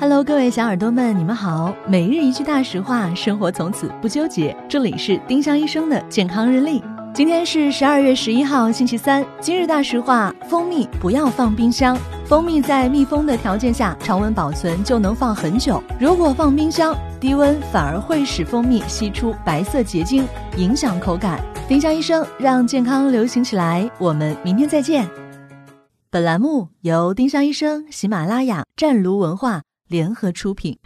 Hello，各位小耳朵们，你们好。每日一句大实话，生活从此不纠结。这里是丁香医生的健康日历。今天是十二月十一号，星期三。今日大实话：蜂蜜不要放冰箱。蜂蜜在密封的条件下，常温保存就能放很久。如果放冰箱，低温反而会使蜂蜜析出白色结晶，影响口感。丁香医生让健康流行起来。我们明天再见。本栏目由丁香医生、喜马拉雅、湛卢文化。联合出品。